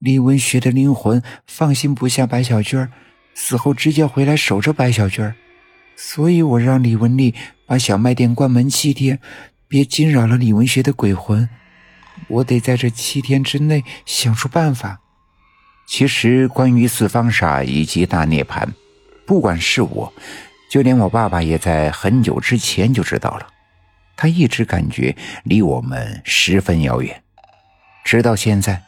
李文学的灵魂放心不下白小娟死后直接回来守着白小娟所以我让李文丽把小卖店关门七天，别惊扰了李文学的鬼魂。我得在这七天之内想出办法。其实，关于四方煞以及大涅槃，不管是我，就连我爸爸也在很久之前就知道了。他一直感觉离我们十分遥远，直到现在，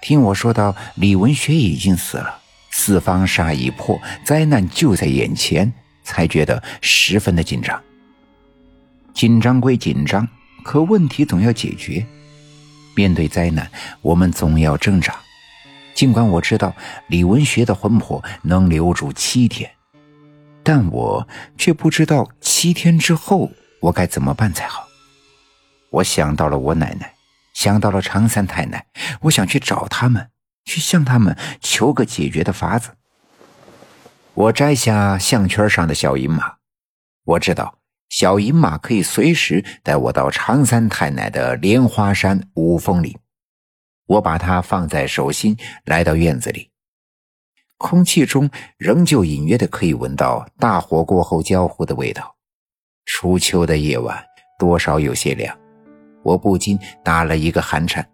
听我说到李文学已经死了，四方煞已破，灾难就在眼前，才觉得十分的紧张。紧张归紧张，可问题总要解决。面对灾难，我们总要挣扎。尽管我知道李文学的魂魄能留住七天，但我却不知道七天之后我该怎么办才好。我想到了我奶奶，想到了常三太奶，我想去找他们，去向他们求个解决的法子。我摘下项圈上的小银马，我知道小银马可以随时带我到常三太奶的莲花山五峰里。我把它放在手心，来到院子里，空气中仍旧隐约的可以闻到大火过后焦糊的味道。初秋的夜晚，多少有些凉，我不禁打了一个寒颤。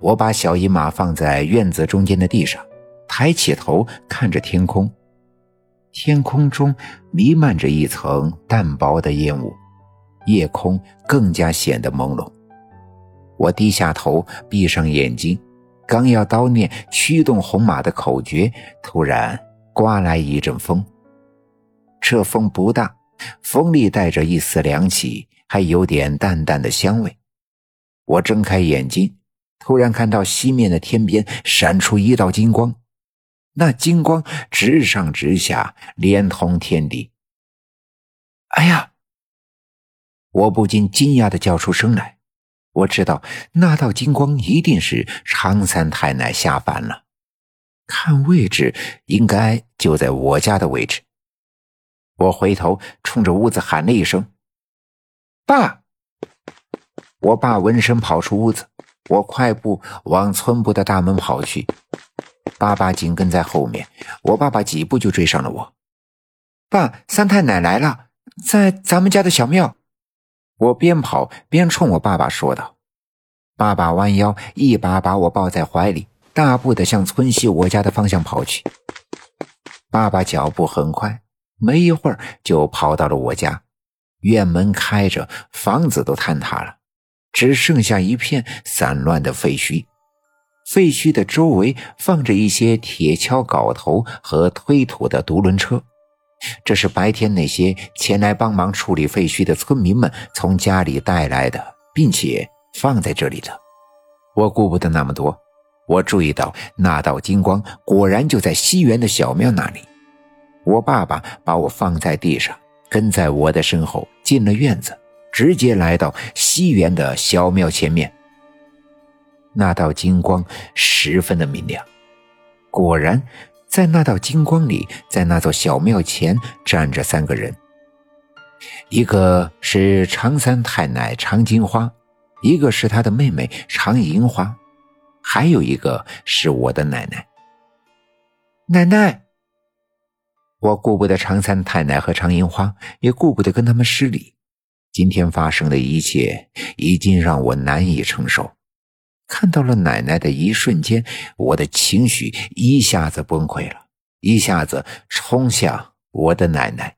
我把小姨马放在院子中间的地上，抬起头看着天空，天空中弥漫着一层淡薄的烟雾，夜空更加显得朦胧。我低下头，闭上眼睛，刚要叨念驱动红马的口诀，突然刮来一阵风。这风不大，风里带着一丝凉气，还有点淡淡的香味。我睁开眼睛，突然看到西面的天边闪出一道金光，那金光直上直下，连通天地。哎呀！我不禁惊讶的叫出声来。我知道那道金光一定是常三太奶下凡了，看位置应该就在我家的位置。我回头冲着屋子喊了一声：“爸！”我爸闻声跑出屋子，我快步往村部的大门跑去，爸爸紧跟在后面。我爸爸几步就追上了我：“爸，三太奶来了，在咱们家的小庙。”我边跑边冲我爸爸说道：“爸爸弯腰，一把把我抱在怀里，大步的向村西我家的方向跑去。爸爸脚步很快，没一会儿就跑到了我家。院门开着，房子都坍塌了，只剩下一片散乱的废墟。废墟的周围放着一些铁锹、镐头和推土的独轮车。”这是白天那些前来帮忙处理废墟的村民们从家里带来的，并且放在这里的。我顾不得那么多，我注意到那道金光果然就在西园的小庙那里。我爸爸把我放在地上，跟在我的身后进了院子，直接来到西园的小庙前面。那道金光十分的明亮，果然。在那道金光里，在那座小庙前站着三个人，一个是常三太奶常金花，一个是她的妹妹常银花，还有一个是我的奶奶。奶奶，我顾不得常三太奶和常银花，也顾不得跟他们失礼。今天发生的一切已经让我难以承受。看到了奶奶的一瞬间，我的情绪一下子崩溃了，一下子冲向我的奶奶。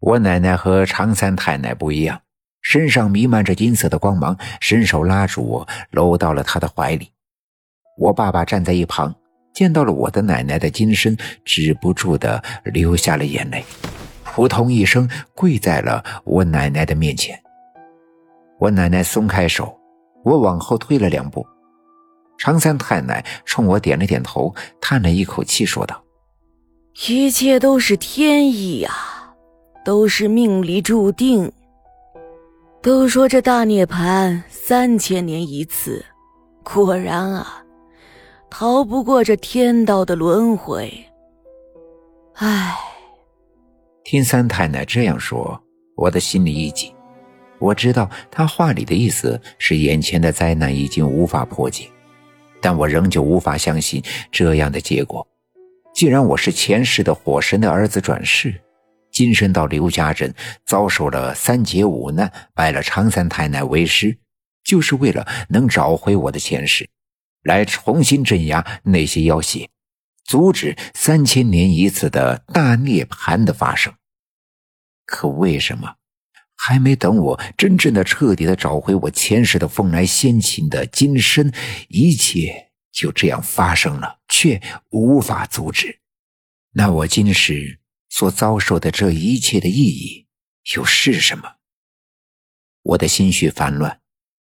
我奶奶和常三太奶不一样，身上弥漫着金色的光芒，伸手拉住我，搂到了她的怀里。我爸爸站在一旁，见到了我的奶奶的金身，止不住的流下了眼泪，扑通一声跪在了我奶奶的面前。我奶奶松开手。我往后退了两步，常三太奶冲我点了点头，叹了一口气，说道：“一切都是天意呀，都是命里注定。都说这大涅槃三千年一次，果然啊，逃不过这天道的轮回。唉。”听三太奶这样说，我的心里一紧。我知道他话里的意思是，眼前的灾难已经无法破解，但我仍旧无法相信这样的结果。既然我是前世的火神的儿子转世，今生到刘家镇遭受了三劫五难，拜了常三太奶为师，就是为了能找回我的前世，来重新镇压那些妖邪，阻止三千年一次的大涅槃的发生。可为什么还没等我真正的、彻底的找回我前世的风来仙琴的今生，一切？就这样发生了，却无法阻止。那我今世所遭受的这一切的意义又是什么？我的心绪烦乱。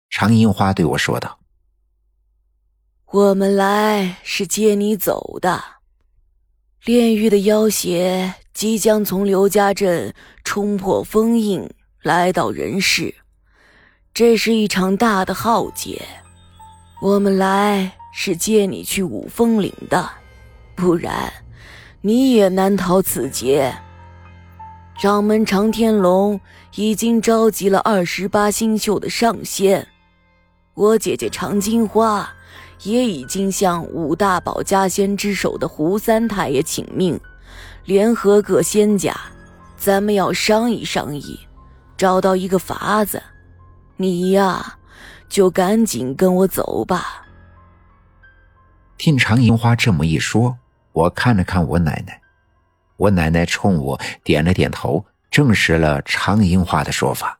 常樱花对我说道：“我们来是接你走的。炼狱的妖邪即将从刘家镇冲破封印，来到人世。这是一场大的浩劫。我们来。”是接你去五峰岭的，不然你也难逃此劫。掌门常天龙已经召集了二十八星宿的上仙，我姐姐常金花也已经向五大宝家仙之首的胡三太爷请命，联合各仙家，咱们要商议商议，找到一个法子。你呀，就赶紧跟我走吧。听常银花这么一说，我看了看我奶奶，我奶奶冲我点了点头，证实了常银花的说法。